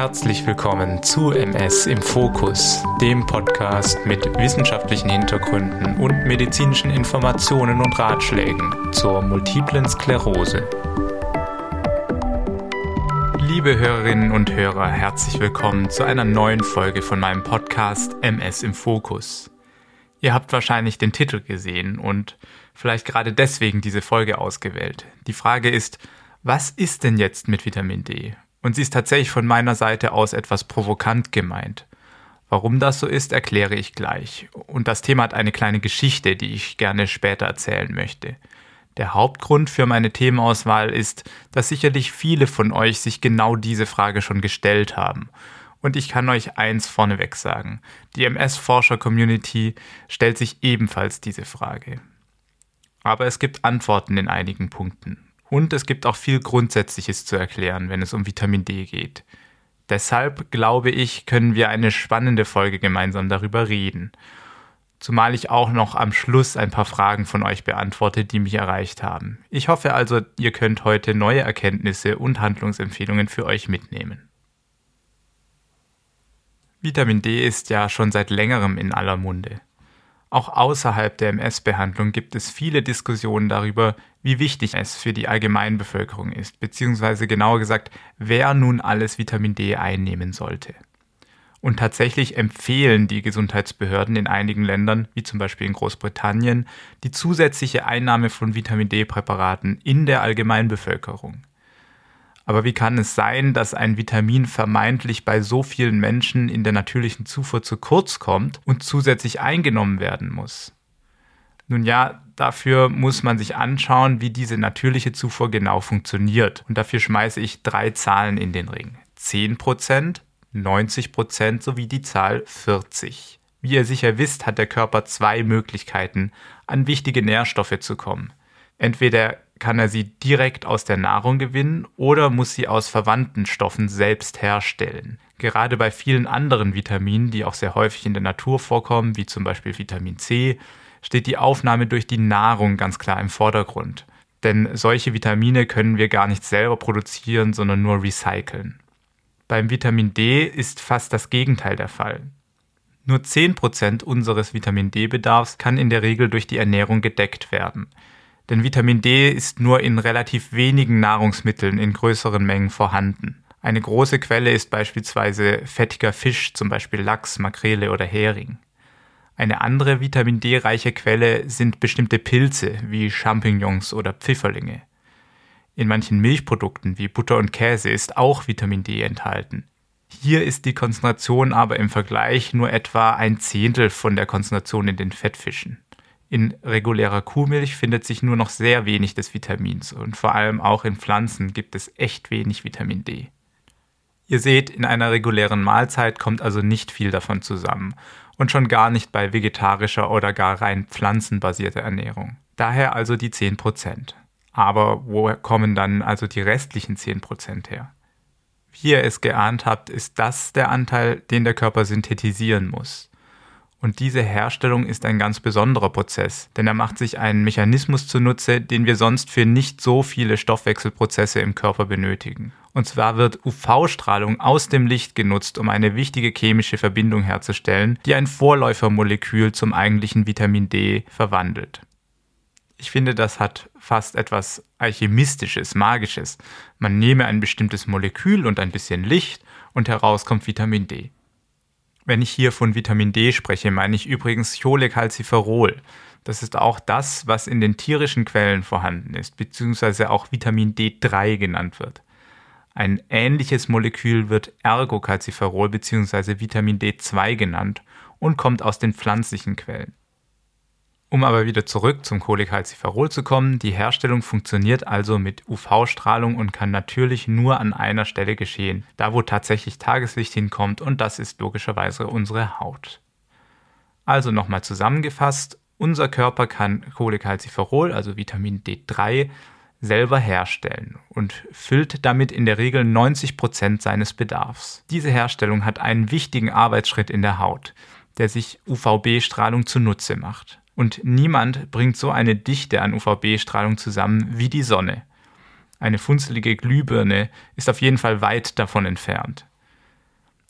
Herzlich willkommen zu MS im Fokus, dem Podcast mit wissenschaftlichen Hintergründen und medizinischen Informationen und Ratschlägen zur multiplen Sklerose. Liebe Hörerinnen und Hörer, herzlich willkommen zu einer neuen Folge von meinem Podcast MS im Fokus. Ihr habt wahrscheinlich den Titel gesehen und vielleicht gerade deswegen diese Folge ausgewählt. Die Frage ist, was ist denn jetzt mit Vitamin D? Und sie ist tatsächlich von meiner Seite aus etwas provokant gemeint. Warum das so ist, erkläre ich gleich. Und das Thema hat eine kleine Geschichte, die ich gerne später erzählen möchte. Der Hauptgrund für meine Themenauswahl ist, dass sicherlich viele von euch sich genau diese Frage schon gestellt haben. Und ich kann euch eins vorneweg sagen. Die MS-Forscher-Community stellt sich ebenfalls diese Frage. Aber es gibt Antworten in einigen Punkten. Und es gibt auch viel Grundsätzliches zu erklären, wenn es um Vitamin D geht. Deshalb glaube ich, können wir eine spannende Folge gemeinsam darüber reden. Zumal ich auch noch am Schluss ein paar Fragen von euch beantworte, die mich erreicht haben. Ich hoffe also, ihr könnt heute neue Erkenntnisse und Handlungsempfehlungen für euch mitnehmen. Vitamin D ist ja schon seit längerem in aller Munde. Auch außerhalb der MS-Behandlung gibt es viele Diskussionen darüber, wie wichtig es für die Allgemeinbevölkerung ist, beziehungsweise genauer gesagt, wer nun alles Vitamin D einnehmen sollte. Und tatsächlich empfehlen die Gesundheitsbehörden in einigen Ländern, wie zum Beispiel in Großbritannien, die zusätzliche Einnahme von Vitamin D-Präparaten in der Allgemeinbevölkerung. Aber wie kann es sein, dass ein Vitamin vermeintlich bei so vielen Menschen in der natürlichen Zufuhr zu kurz kommt und zusätzlich eingenommen werden muss? Nun ja, dafür muss man sich anschauen, wie diese natürliche Zufuhr genau funktioniert. Und dafür schmeiße ich drei Zahlen in den Ring. 10%, 90% sowie die Zahl 40. Wie ihr sicher wisst, hat der Körper zwei Möglichkeiten, an wichtige Nährstoffe zu kommen. Entweder kann er sie direkt aus der Nahrung gewinnen oder muss sie aus verwandten Stoffen selbst herstellen. Gerade bei vielen anderen Vitaminen, die auch sehr häufig in der Natur vorkommen, wie zum Beispiel Vitamin C, steht die Aufnahme durch die Nahrung ganz klar im Vordergrund. Denn solche Vitamine können wir gar nicht selber produzieren, sondern nur recyceln. Beim Vitamin D ist fast das Gegenteil der Fall. Nur 10% unseres Vitamin D-Bedarfs kann in der Regel durch die Ernährung gedeckt werden. Denn Vitamin D ist nur in relativ wenigen Nahrungsmitteln in größeren Mengen vorhanden. Eine große Quelle ist beispielsweise fettiger Fisch, zum Beispiel Lachs, Makrele oder Hering. Eine andere Vitamin D-reiche Quelle sind bestimmte Pilze wie Champignons oder Pfifferlinge. In manchen Milchprodukten wie Butter und Käse ist auch Vitamin D enthalten. Hier ist die Konzentration aber im Vergleich nur etwa ein Zehntel von der Konzentration in den Fettfischen. In regulärer Kuhmilch findet sich nur noch sehr wenig des Vitamins und vor allem auch in Pflanzen gibt es echt wenig Vitamin D. Ihr seht, in einer regulären Mahlzeit kommt also nicht viel davon zusammen und schon gar nicht bei vegetarischer oder gar rein pflanzenbasierter Ernährung. Daher also die 10%. Aber woher kommen dann also die restlichen 10% her? Wie ihr es geahnt habt, ist das der Anteil, den der Körper synthetisieren muss. Und diese Herstellung ist ein ganz besonderer Prozess, denn er macht sich einen Mechanismus zunutze, den wir sonst für nicht so viele Stoffwechselprozesse im Körper benötigen. Und zwar wird UV-Strahlung aus dem Licht genutzt, um eine wichtige chemische Verbindung herzustellen, die ein Vorläufermolekül zum eigentlichen Vitamin D verwandelt. Ich finde, das hat fast etwas Alchemistisches, Magisches. Man nehme ein bestimmtes Molekül und ein bisschen Licht und heraus kommt Vitamin D. Wenn ich hier von Vitamin D spreche, meine ich übrigens Cholecalciferol. Das ist auch das, was in den tierischen Quellen vorhanden ist, beziehungsweise auch Vitamin D3 genannt wird. Ein ähnliches Molekül wird Ergocalciferol bzw. Vitamin D2 genannt und kommt aus den pflanzlichen Quellen. Um aber wieder zurück zum Cholecalciferol zu kommen, die Herstellung funktioniert also mit UV-Strahlung und kann natürlich nur an einer Stelle geschehen, da wo tatsächlich Tageslicht hinkommt und das ist logischerweise unsere Haut. Also nochmal zusammengefasst, unser Körper kann Cholecalciferol, also Vitamin D3, selber herstellen und füllt damit in der Regel 90 Prozent seines Bedarfs. Diese Herstellung hat einen wichtigen Arbeitsschritt in der Haut, der sich UVB-Strahlung zunutze macht. Und niemand bringt so eine Dichte an UVB-Strahlung zusammen wie die Sonne. Eine funzelige Glühbirne ist auf jeden Fall weit davon entfernt.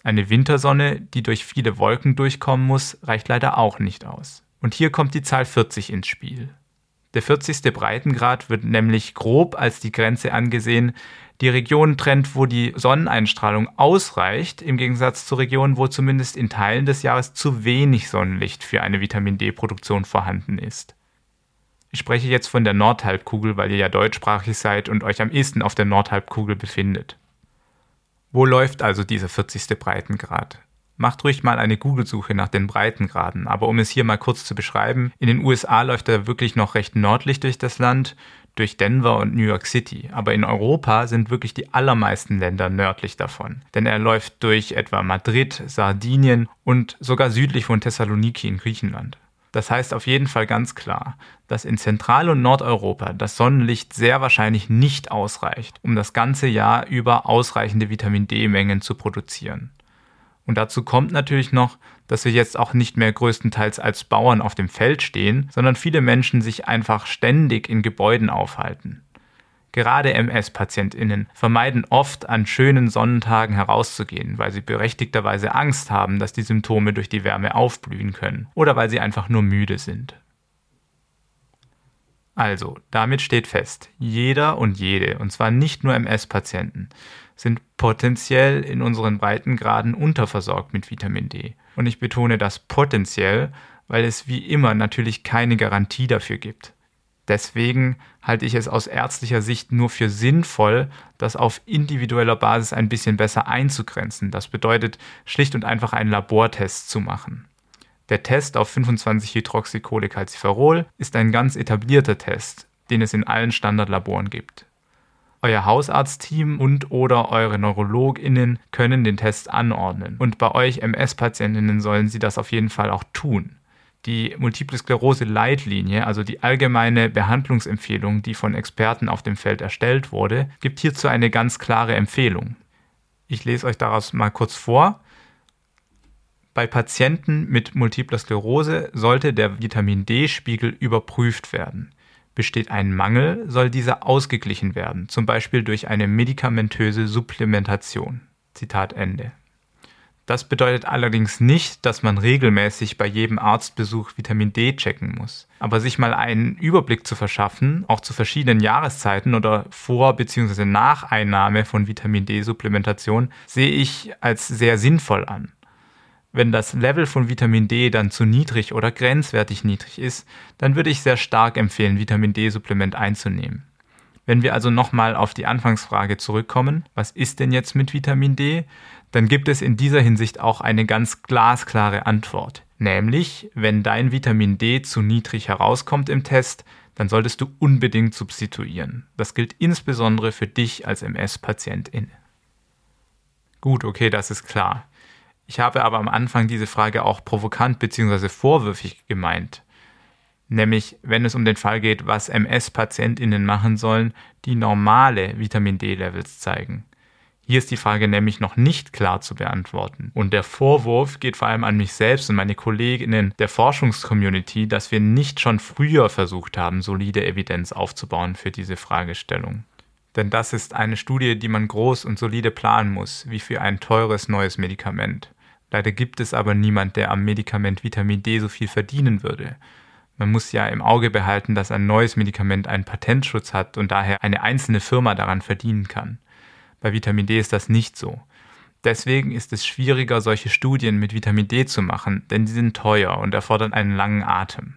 Eine Wintersonne, die durch viele Wolken durchkommen muss, reicht leider auch nicht aus. Und hier kommt die Zahl 40 ins Spiel. Der 40. Breitengrad wird nämlich grob als die Grenze angesehen, die Region trennt, wo die Sonneneinstrahlung ausreicht, im Gegensatz zu Regionen, wo zumindest in Teilen des Jahres zu wenig Sonnenlicht für eine Vitamin D-Produktion vorhanden ist. Ich spreche jetzt von der Nordhalbkugel, weil ihr ja deutschsprachig seid und euch am ehesten auf der Nordhalbkugel befindet. Wo läuft also dieser 40. Breitengrad? Macht ruhig mal eine Google-Suche nach den Breitengraden, aber um es hier mal kurz zu beschreiben, in den USA läuft er wirklich noch recht nördlich durch das Land, durch Denver und New York City, aber in Europa sind wirklich die allermeisten Länder nördlich davon, denn er läuft durch etwa Madrid, Sardinien und sogar südlich von Thessaloniki in Griechenland. Das heißt auf jeden Fall ganz klar, dass in Zentral- und Nordeuropa das Sonnenlicht sehr wahrscheinlich nicht ausreicht, um das ganze Jahr über ausreichende Vitamin D-Mengen zu produzieren. Und dazu kommt natürlich noch, dass wir jetzt auch nicht mehr größtenteils als Bauern auf dem Feld stehen, sondern viele Menschen sich einfach ständig in Gebäuden aufhalten. Gerade MS-PatientInnen vermeiden oft, an schönen Sonnentagen herauszugehen, weil sie berechtigterweise Angst haben, dass die Symptome durch die Wärme aufblühen können oder weil sie einfach nur müde sind. Also, damit steht fest, jeder und jede, und zwar nicht nur MS-Patienten, sind potenziell in unseren Breitengraden unterversorgt mit Vitamin D. Und ich betone das potenziell, weil es wie immer natürlich keine Garantie dafür gibt. Deswegen halte ich es aus ärztlicher Sicht nur für sinnvoll, das auf individueller Basis ein bisschen besser einzugrenzen. Das bedeutet schlicht und einfach einen Labortest zu machen. Der Test auf 25-Hydroxycholecalciferol ist ein ganz etablierter Test, den es in allen Standardlaboren gibt. Euer Hausarztteam und oder eure Neurologinnen können den Test anordnen und bei euch MS-Patientinnen sollen sie das auf jeden Fall auch tun. Die Multiple Sklerose Leitlinie, also die allgemeine Behandlungsempfehlung, die von Experten auf dem Feld erstellt wurde, gibt hierzu eine ganz klare Empfehlung. Ich lese euch daraus mal kurz vor. Bei Patienten mit Multipler Sklerose sollte der Vitamin D-Spiegel überprüft werden. Besteht ein Mangel, soll dieser ausgeglichen werden, zum Beispiel durch eine medikamentöse Supplementation. Zitat Ende. Das bedeutet allerdings nicht, dass man regelmäßig bei jedem Arztbesuch Vitamin D checken muss. Aber sich mal einen Überblick zu verschaffen, auch zu verschiedenen Jahreszeiten oder vor bzw. nach Einnahme von Vitamin D-Supplementation, sehe ich als sehr sinnvoll an. Wenn das Level von Vitamin D dann zu niedrig oder grenzwertig niedrig ist, dann würde ich sehr stark empfehlen, Vitamin D-Supplement einzunehmen. Wenn wir also nochmal auf die Anfangsfrage zurückkommen, was ist denn jetzt mit Vitamin D? Dann gibt es in dieser Hinsicht auch eine ganz glasklare Antwort. Nämlich, wenn dein Vitamin D zu niedrig herauskommt im Test, dann solltest du unbedingt substituieren. Das gilt insbesondere für dich als MS-Patientin. Gut, okay, das ist klar. Ich habe aber am Anfang diese Frage auch provokant bzw. vorwürfig gemeint. Nämlich, wenn es um den Fall geht, was MS-PatientInnen machen sollen, die normale Vitamin D-Levels zeigen. Hier ist die Frage nämlich noch nicht klar zu beantworten. Und der Vorwurf geht vor allem an mich selbst und meine Kolleginnen der Forschungscommunity, dass wir nicht schon früher versucht haben, solide Evidenz aufzubauen für diese Fragestellung. Denn das ist eine Studie, die man groß und solide planen muss, wie für ein teures neues Medikament. Leider gibt es aber niemand, der am Medikament Vitamin D so viel verdienen würde. Man muss ja im Auge behalten, dass ein neues Medikament einen Patentschutz hat und daher eine einzelne Firma daran verdienen kann. Bei Vitamin D ist das nicht so. Deswegen ist es schwieriger, solche Studien mit Vitamin D zu machen, denn sie sind teuer und erfordern einen langen Atem.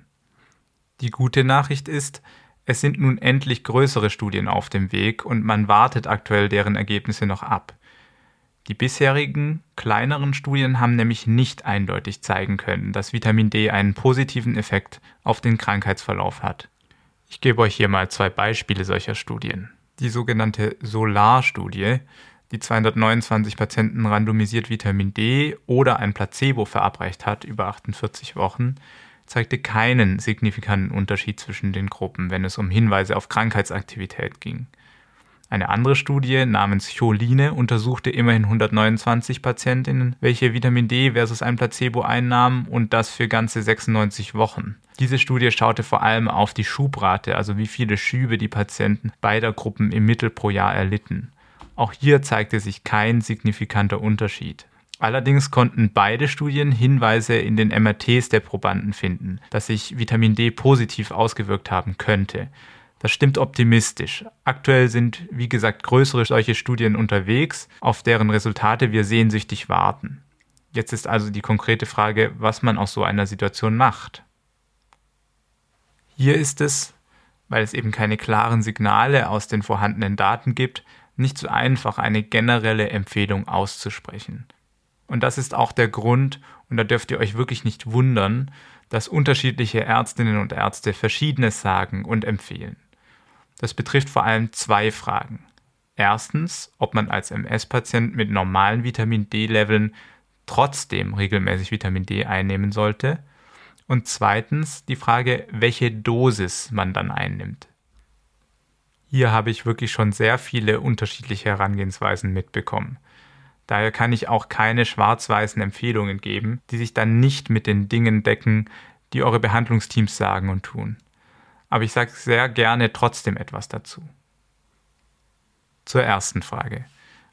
Die gute Nachricht ist, es sind nun endlich größere Studien auf dem Weg und man wartet aktuell deren Ergebnisse noch ab. Die bisherigen, kleineren Studien haben nämlich nicht eindeutig zeigen können, dass Vitamin D einen positiven Effekt auf den Krankheitsverlauf hat. Ich gebe euch hier mal zwei Beispiele solcher Studien. Die sogenannte SOLAR-Studie, die 229 Patienten randomisiert Vitamin D oder ein Placebo verabreicht hat über 48 Wochen, zeigte keinen signifikanten Unterschied zwischen den Gruppen, wenn es um Hinweise auf Krankheitsaktivität ging. Eine andere Studie namens Choline untersuchte immerhin 129 Patientinnen, welche Vitamin D versus ein Placebo einnahmen und das für ganze 96 Wochen. Diese Studie schaute vor allem auf die Schubrate, also wie viele Schübe die Patienten beider Gruppen im Mittel pro Jahr erlitten. Auch hier zeigte sich kein signifikanter Unterschied. Allerdings konnten beide Studien Hinweise in den MRTs der Probanden finden, dass sich Vitamin D positiv ausgewirkt haben könnte. Das stimmt optimistisch. Aktuell sind, wie gesagt, größere solche Studien unterwegs, auf deren Resultate wir sehnsüchtig warten. Jetzt ist also die konkrete Frage, was man aus so einer Situation macht. Hier ist es, weil es eben keine klaren Signale aus den vorhandenen Daten gibt, nicht so einfach eine generelle Empfehlung auszusprechen. Und das ist auch der Grund, und da dürft ihr euch wirklich nicht wundern, dass unterschiedliche Ärztinnen und Ärzte Verschiedenes sagen und empfehlen. Das betrifft vor allem zwei Fragen. Erstens, ob man als MS-Patient mit normalen Vitamin D-Leveln trotzdem regelmäßig Vitamin D einnehmen sollte. Und zweitens die Frage, welche Dosis man dann einnimmt. Hier habe ich wirklich schon sehr viele unterschiedliche Herangehensweisen mitbekommen. Daher kann ich auch keine schwarz-weißen Empfehlungen geben, die sich dann nicht mit den Dingen decken, die eure Behandlungsteams sagen und tun. Aber ich sage sehr gerne trotzdem etwas dazu. Zur ersten Frage.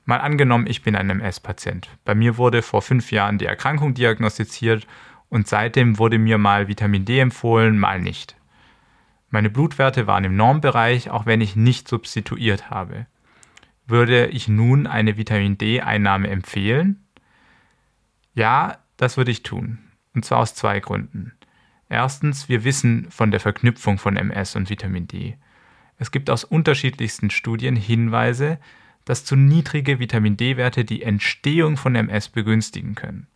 Mal angenommen, ich bin ein MS-Patient. Bei mir wurde vor fünf Jahren die Erkrankung diagnostiziert und seitdem wurde mir mal Vitamin D empfohlen, mal nicht. Meine Blutwerte waren im Normbereich, auch wenn ich nicht substituiert habe. Würde ich nun eine Vitamin D-Einnahme empfehlen? Ja, das würde ich tun. Und zwar aus zwei Gründen. Erstens, wir wissen von der Verknüpfung von MS und Vitamin D. Es gibt aus unterschiedlichsten Studien Hinweise, dass zu niedrige Vitamin D-Werte die Entstehung von MS begünstigen können.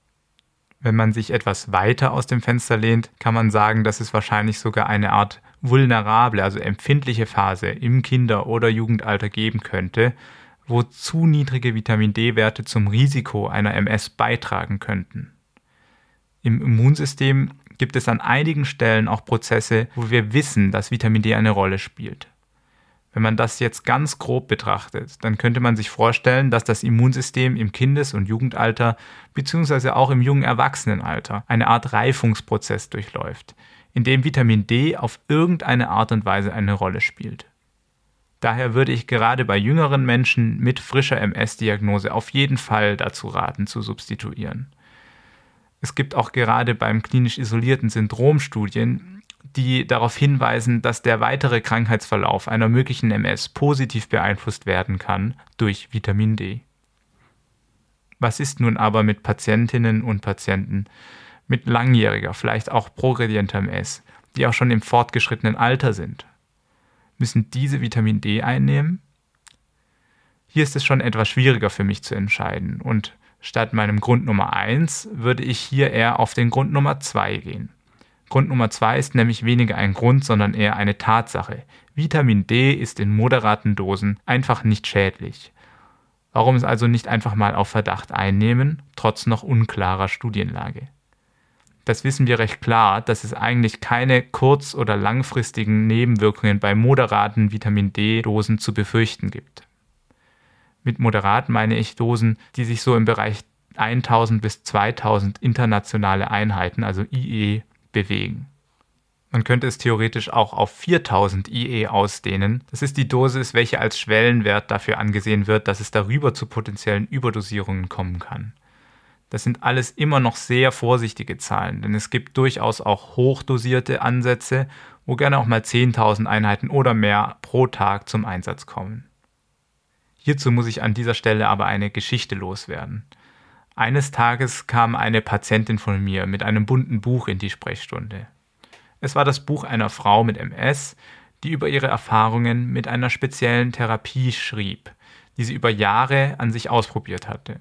Wenn man sich etwas weiter aus dem Fenster lehnt, kann man sagen, dass es wahrscheinlich sogar eine Art vulnerable, also empfindliche Phase im Kinder- oder Jugendalter geben könnte, wo zu niedrige Vitamin D-Werte zum Risiko einer MS beitragen könnten. Im Immunsystem gibt es an einigen Stellen auch Prozesse, wo wir wissen, dass Vitamin D eine Rolle spielt. Wenn man das jetzt ganz grob betrachtet, dann könnte man sich vorstellen, dass das Immunsystem im Kindes- und Jugendalter bzw. auch im jungen Erwachsenenalter eine Art Reifungsprozess durchläuft, in dem Vitamin D auf irgendeine Art und Weise eine Rolle spielt. Daher würde ich gerade bei jüngeren Menschen mit frischer MS-Diagnose auf jeden Fall dazu raten, zu substituieren. Es gibt auch gerade beim klinisch isolierten Syndrom Studien, die darauf hinweisen, dass der weitere Krankheitsverlauf einer möglichen MS positiv beeinflusst werden kann durch Vitamin D. Was ist nun aber mit Patientinnen und Patienten mit langjähriger, vielleicht auch progredienter MS, die auch schon im fortgeschrittenen Alter sind? müssen diese Vitamin D einnehmen? Hier ist es schon etwas schwieriger für mich zu entscheiden und statt meinem Grund Nummer 1 würde ich hier eher auf den Grund Nummer 2 gehen. Grund Nummer 2 ist nämlich weniger ein Grund, sondern eher eine Tatsache. Vitamin D ist in moderaten Dosen einfach nicht schädlich. Warum es also nicht einfach mal auf Verdacht einnehmen, trotz noch unklarer Studienlage? das wissen wir recht klar, dass es eigentlich keine kurz- oder langfristigen Nebenwirkungen bei moderaten Vitamin D-Dosen zu befürchten gibt. Mit moderat meine ich Dosen, die sich so im Bereich 1000 bis 2000 internationale Einheiten, also IE, bewegen. Man könnte es theoretisch auch auf 4000 IE ausdehnen. Das ist die Dosis, welche als Schwellenwert dafür angesehen wird, dass es darüber zu potenziellen Überdosierungen kommen kann. Das sind alles immer noch sehr vorsichtige Zahlen, denn es gibt durchaus auch hochdosierte Ansätze, wo gerne auch mal 10.000 Einheiten oder mehr pro Tag zum Einsatz kommen. Hierzu muss ich an dieser Stelle aber eine Geschichte loswerden. Eines Tages kam eine Patientin von mir mit einem bunten Buch in die Sprechstunde. Es war das Buch einer Frau mit MS, die über ihre Erfahrungen mit einer speziellen Therapie schrieb, die sie über Jahre an sich ausprobiert hatte.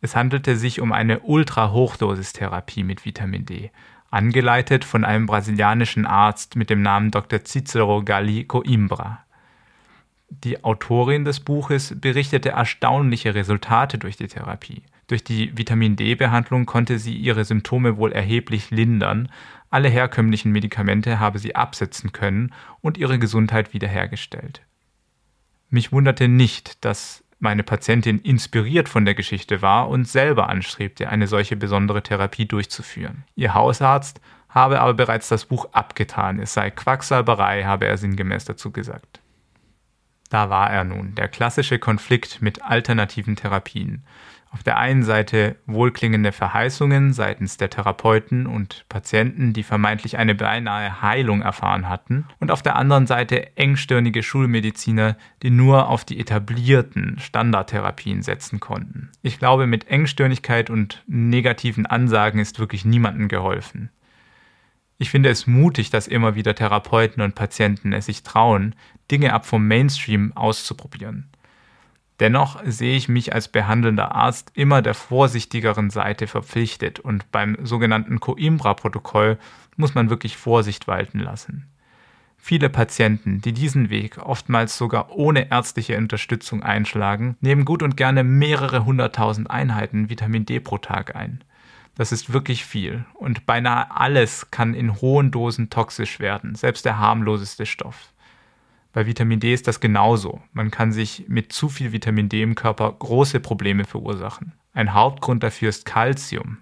Es handelte sich um eine Ultra-Hochdosistherapie mit Vitamin D, angeleitet von einem brasilianischen Arzt mit dem Namen Dr. Cicero Galli Coimbra. Die Autorin des Buches berichtete erstaunliche Resultate durch die Therapie. Durch die Vitamin D-Behandlung konnte sie ihre Symptome wohl erheblich lindern, alle herkömmlichen Medikamente habe sie absetzen können und ihre Gesundheit wiederhergestellt. Mich wunderte nicht, dass meine Patientin inspiriert von der Geschichte war und selber anstrebte, eine solche besondere Therapie durchzuführen. Ihr Hausarzt habe aber bereits das Buch abgetan, es sei Quacksalberei, habe er sinngemäß dazu gesagt. Da war er nun, der klassische Konflikt mit alternativen Therapien. Auf der einen Seite wohlklingende Verheißungen seitens der Therapeuten und Patienten, die vermeintlich eine beinahe Heilung erfahren hatten, und auf der anderen Seite engstirnige Schulmediziner, die nur auf die etablierten Standardtherapien setzen konnten. Ich glaube, mit Engstirnigkeit und negativen Ansagen ist wirklich niemandem geholfen. Ich finde es mutig, dass immer wieder Therapeuten und Patienten es sich trauen, Dinge ab vom Mainstream auszuprobieren. Dennoch sehe ich mich als behandelnder Arzt immer der vorsichtigeren Seite verpflichtet und beim sogenannten Coimbra-Protokoll muss man wirklich Vorsicht walten lassen. Viele Patienten, die diesen Weg oftmals sogar ohne ärztliche Unterstützung einschlagen, nehmen gut und gerne mehrere hunderttausend Einheiten Vitamin D pro Tag ein. Das ist wirklich viel und beinahe alles kann in hohen Dosen toxisch werden, selbst der harmloseste Stoff. Bei Vitamin D ist das genauso. Man kann sich mit zu viel Vitamin D im Körper große Probleme verursachen. Ein Hauptgrund dafür ist Calcium,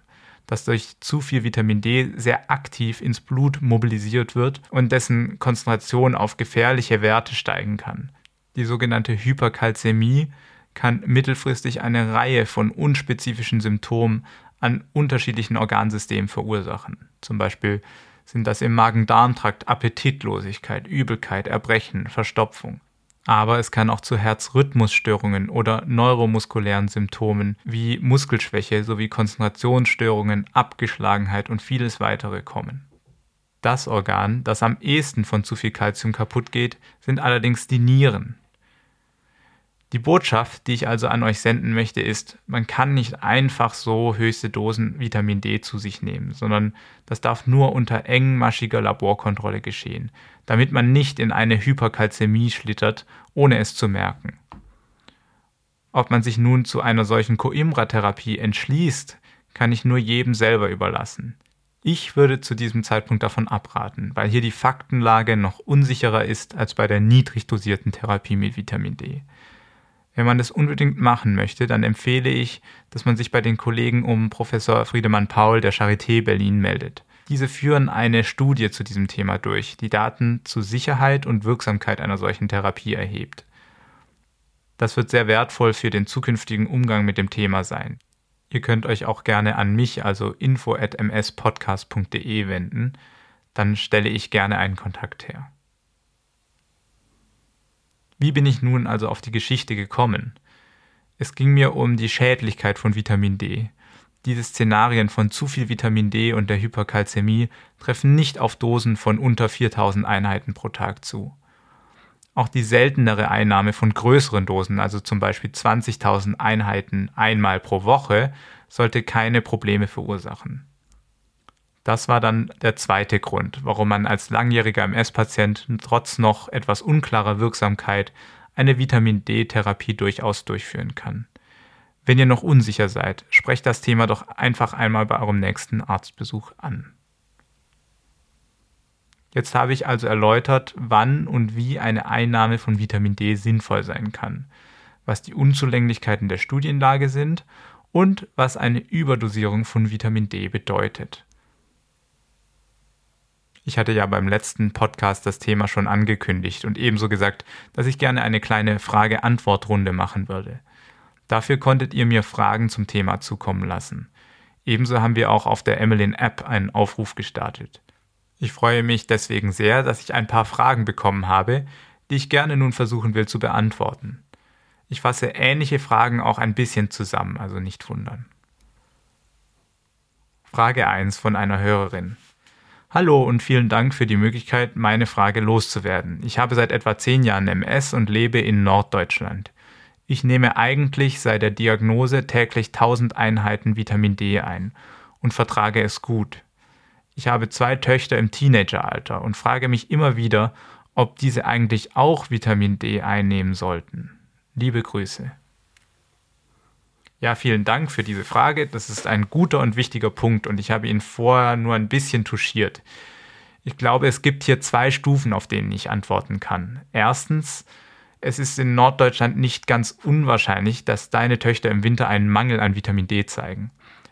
das durch zu viel Vitamin D sehr aktiv ins Blut mobilisiert wird und dessen Konzentration auf gefährliche Werte steigen kann. Die sogenannte Hyperkalzämie kann mittelfristig eine Reihe von unspezifischen Symptomen an unterschiedlichen Organsystemen verursachen. Zum Beispiel sind das im Magen-Darm-Trakt Appetitlosigkeit, Übelkeit, Erbrechen, Verstopfung. Aber es kann auch zu Herzrhythmusstörungen oder neuromuskulären Symptomen wie Muskelschwäche sowie Konzentrationsstörungen, Abgeschlagenheit und vieles weitere kommen. Das Organ, das am ehesten von zu viel Kalzium kaputt geht, sind allerdings die Nieren. Die Botschaft, die ich also an euch senden möchte, ist, man kann nicht einfach so höchste Dosen Vitamin D zu sich nehmen, sondern das darf nur unter engmaschiger Laborkontrolle geschehen, damit man nicht in eine Hyperkalzämie schlittert, ohne es zu merken. Ob man sich nun zu einer solchen Coimbra-Therapie entschließt, kann ich nur jedem selber überlassen. Ich würde zu diesem Zeitpunkt davon abraten, weil hier die Faktenlage noch unsicherer ist als bei der niedrig dosierten Therapie mit Vitamin D. Wenn man das unbedingt machen möchte, dann empfehle ich, dass man sich bei den Kollegen um Professor Friedemann Paul der Charité Berlin meldet. Diese führen eine Studie zu diesem Thema durch, die Daten zu Sicherheit und Wirksamkeit einer solchen Therapie erhebt. Das wird sehr wertvoll für den zukünftigen Umgang mit dem Thema sein. Ihr könnt euch auch gerne an mich, also info@mspodcast.de wenden, dann stelle ich gerne einen Kontakt her. Wie bin ich nun also auf die Geschichte gekommen? Es ging mir um die Schädlichkeit von Vitamin D. Diese Szenarien von zu viel Vitamin D und der Hyperkalzämie treffen nicht auf Dosen von unter 4000 Einheiten pro Tag zu. Auch die seltenere Einnahme von größeren Dosen, also zum Beispiel 20.000 Einheiten einmal pro Woche, sollte keine Probleme verursachen. Das war dann der zweite Grund, warum man als langjähriger MS-Patient trotz noch etwas unklarer Wirksamkeit eine Vitamin D-Therapie durchaus durchführen kann. Wenn ihr noch unsicher seid, sprecht das Thema doch einfach einmal bei eurem nächsten Arztbesuch an. Jetzt habe ich also erläutert, wann und wie eine Einnahme von Vitamin D sinnvoll sein kann, was die Unzulänglichkeiten der Studienlage sind und was eine Überdosierung von Vitamin D bedeutet. Ich hatte ja beim letzten Podcast das Thema schon angekündigt und ebenso gesagt, dass ich gerne eine kleine Frage-Antwort-Runde machen würde. Dafür konntet ihr mir Fragen zum Thema zukommen lassen. Ebenso haben wir auch auf der Emmeline App einen Aufruf gestartet. Ich freue mich deswegen sehr, dass ich ein paar Fragen bekommen habe, die ich gerne nun versuchen will zu beantworten. Ich fasse ähnliche Fragen auch ein bisschen zusammen, also nicht wundern. Frage 1 von einer Hörerin. Hallo und vielen Dank für die Möglichkeit, meine Frage loszuwerden. Ich habe seit etwa zehn Jahren MS und lebe in Norddeutschland. Ich nehme eigentlich seit der Diagnose täglich 1000 Einheiten Vitamin D ein und vertrage es gut. Ich habe zwei Töchter im Teenageralter und frage mich immer wieder, ob diese eigentlich auch Vitamin D einnehmen sollten. Liebe Grüße. Ja, vielen Dank für diese Frage. Das ist ein guter und wichtiger Punkt und ich habe ihn vorher nur ein bisschen touchiert. Ich glaube, es gibt hier zwei Stufen, auf denen ich antworten kann. Erstens, es ist in Norddeutschland nicht ganz unwahrscheinlich, dass deine Töchter im Winter einen Mangel an Vitamin D zeigen.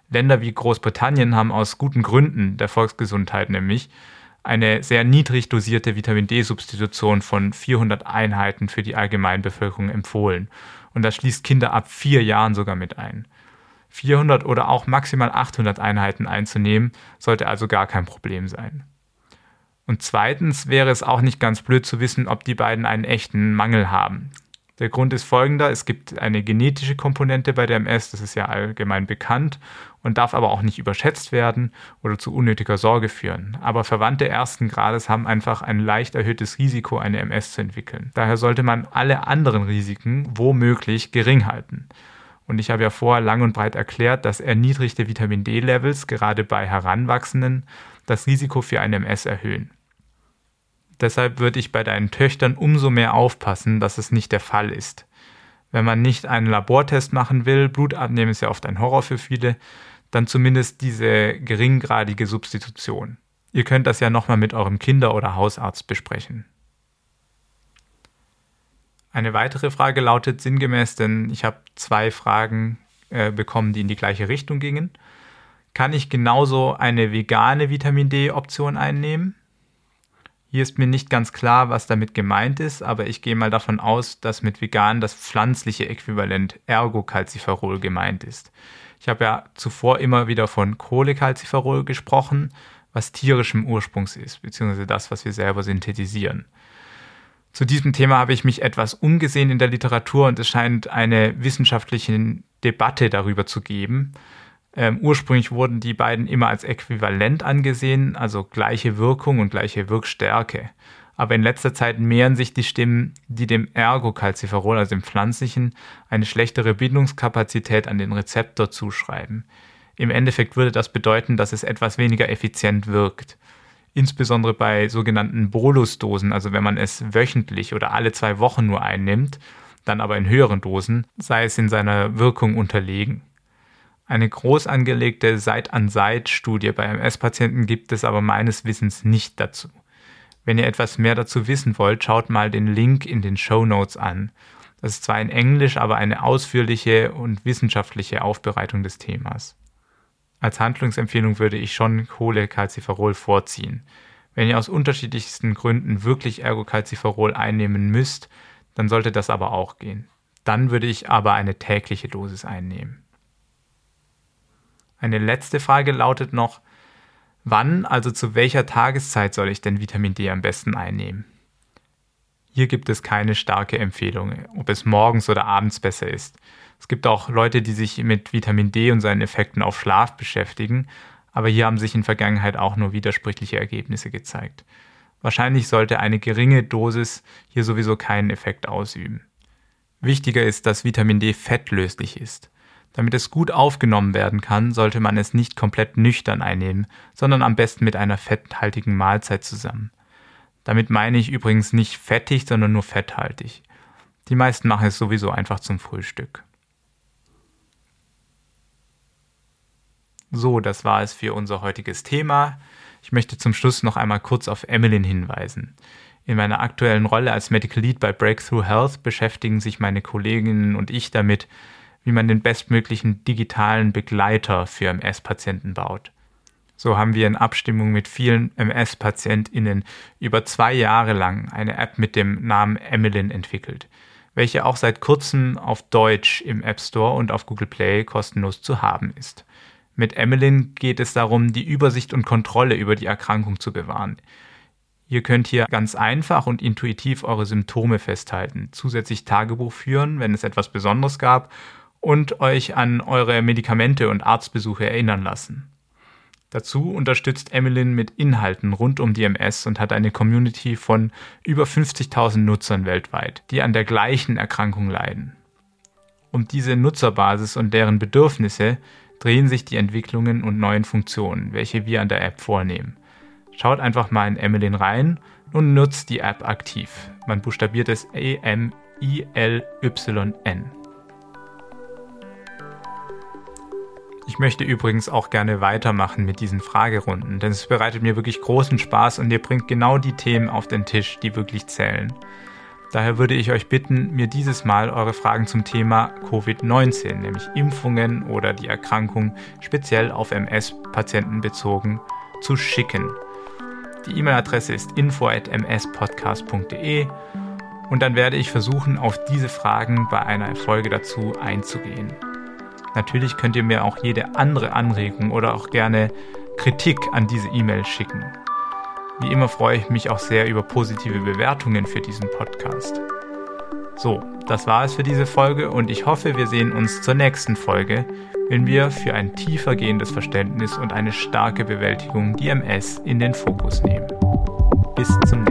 Länder wie Großbritannien haben aus guten Gründen der Volksgesundheit nämlich eine sehr niedrig dosierte Vitamin D-Substitution von 400 Einheiten für die Allgemeinbevölkerung empfohlen und das schließt Kinder ab vier Jahren sogar mit ein. 400 oder auch maximal 800 Einheiten einzunehmen, sollte also gar kein Problem sein. Und zweitens wäre es auch nicht ganz blöd zu wissen, ob die beiden einen echten Mangel haben. Der Grund ist folgender, es gibt eine genetische Komponente bei der MS, das ist ja allgemein bekannt und darf aber auch nicht überschätzt werden oder zu unnötiger Sorge führen. Aber Verwandte ersten Grades haben einfach ein leicht erhöhtes Risiko, eine MS zu entwickeln. Daher sollte man alle anderen Risiken womöglich gering halten. Und ich habe ja vorher lang und breit erklärt, dass erniedrigte Vitamin D-Levels gerade bei Heranwachsenden das Risiko für eine MS erhöhen. Deshalb würde ich bei deinen Töchtern umso mehr aufpassen, dass es nicht der Fall ist. Wenn man nicht einen Labortest machen will, Blut abnehmen ist ja oft ein Horror für viele, dann zumindest diese geringgradige Substitution. Ihr könnt das ja nochmal mit eurem Kinder- oder Hausarzt besprechen. Eine weitere Frage lautet sinngemäß, denn ich habe zwei Fragen äh, bekommen, die in die gleiche Richtung gingen. Kann ich genauso eine vegane Vitamin D-Option einnehmen? Hier ist mir nicht ganz klar, was damit gemeint ist, aber ich gehe mal davon aus, dass mit vegan das pflanzliche Äquivalent Ergocalciferol gemeint ist. Ich habe ja zuvor immer wieder von Cholecalciferol gesprochen, was tierischem Ursprungs ist, beziehungsweise das, was wir selber synthetisieren. Zu diesem Thema habe ich mich etwas umgesehen in der Literatur und es scheint eine wissenschaftliche Debatte darüber zu geben. Ähm, ursprünglich wurden die beiden immer als äquivalent angesehen, also gleiche Wirkung und gleiche Wirkstärke. Aber in letzter Zeit mehren sich die Stimmen, die dem Ergocalciferol, also dem pflanzlichen, eine schlechtere Bindungskapazität an den Rezeptor zuschreiben. Im Endeffekt würde das bedeuten, dass es etwas weniger effizient wirkt. Insbesondere bei sogenannten Bolusdosen, also wenn man es wöchentlich oder alle zwei Wochen nur einnimmt, dann aber in höheren Dosen, sei es in seiner Wirkung unterlegen. Eine groß angelegte Seit-an-Seit-Studie bei MS-Patienten gibt es aber meines Wissens nicht dazu. Wenn ihr etwas mehr dazu wissen wollt, schaut mal den Link in den Show Notes an. Das ist zwar in Englisch, aber eine ausführliche und wissenschaftliche Aufbereitung des Themas. Als Handlungsempfehlung würde ich schon Cholecalciferol vorziehen. Wenn ihr aus unterschiedlichsten Gründen wirklich Ergocalciferol einnehmen müsst, dann sollte das aber auch gehen. Dann würde ich aber eine tägliche Dosis einnehmen. Eine letzte Frage lautet noch, wann, also zu welcher Tageszeit soll ich denn Vitamin D am besten einnehmen? Hier gibt es keine starke Empfehlung, ob es morgens oder abends besser ist. Es gibt auch Leute, die sich mit Vitamin D und seinen Effekten auf Schlaf beschäftigen, aber hier haben sich in Vergangenheit auch nur widersprüchliche Ergebnisse gezeigt. Wahrscheinlich sollte eine geringe Dosis hier sowieso keinen Effekt ausüben. Wichtiger ist, dass Vitamin D fettlöslich ist. Damit es gut aufgenommen werden kann, sollte man es nicht komplett nüchtern einnehmen, sondern am besten mit einer fetthaltigen Mahlzeit zusammen. Damit meine ich übrigens nicht fettig, sondern nur fetthaltig. Die meisten machen es sowieso einfach zum Frühstück. So, das war es für unser heutiges Thema. Ich möchte zum Schluss noch einmal kurz auf Emmeline hinweisen. In meiner aktuellen Rolle als Medical Lead bei Breakthrough Health beschäftigen sich meine Kolleginnen und ich damit, wie man den bestmöglichen digitalen Begleiter für MS-Patienten baut. So haben wir in Abstimmung mit vielen MS-PatientInnen über zwei Jahre lang eine App mit dem Namen Emmeline entwickelt, welche auch seit kurzem auf Deutsch im App Store und auf Google Play kostenlos zu haben ist. Mit Emmeline geht es darum, die Übersicht und Kontrolle über die Erkrankung zu bewahren. Ihr könnt hier ganz einfach und intuitiv eure Symptome festhalten, zusätzlich Tagebuch führen, wenn es etwas Besonderes gab und euch an eure Medikamente und Arztbesuche erinnern lassen. Dazu unterstützt Emmeline mit Inhalten rund um die MS und hat eine Community von über 50.000 Nutzern weltweit, die an der gleichen Erkrankung leiden. Um diese Nutzerbasis und deren Bedürfnisse drehen sich die Entwicklungen und neuen Funktionen, welche wir an der App vornehmen. Schaut einfach mal in Emmeline rein und nutzt die App aktiv. Man buchstabiert es E-M-I-L-Y-N. Ich möchte übrigens auch gerne weitermachen mit diesen Fragerunden, denn es bereitet mir wirklich großen Spaß und ihr bringt genau die Themen auf den Tisch, die wirklich zählen. Daher würde ich euch bitten, mir dieses Mal eure Fragen zum Thema Covid-19, nämlich Impfungen oder die Erkrankung speziell auf MS-Patienten bezogen, zu schicken. Die E-Mail-Adresse ist info@mspodcast.de und dann werde ich versuchen, auf diese Fragen bei einer Folge dazu einzugehen. Natürlich könnt ihr mir auch jede andere Anregung oder auch gerne Kritik an diese E-Mail schicken. Wie immer freue ich mich auch sehr über positive Bewertungen für diesen Podcast. So, das war es für diese Folge und ich hoffe, wir sehen uns zur nächsten Folge, wenn wir für ein tiefer gehendes Verständnis und eine starke Bewältigung die in den Fokus nehmen. Bis zum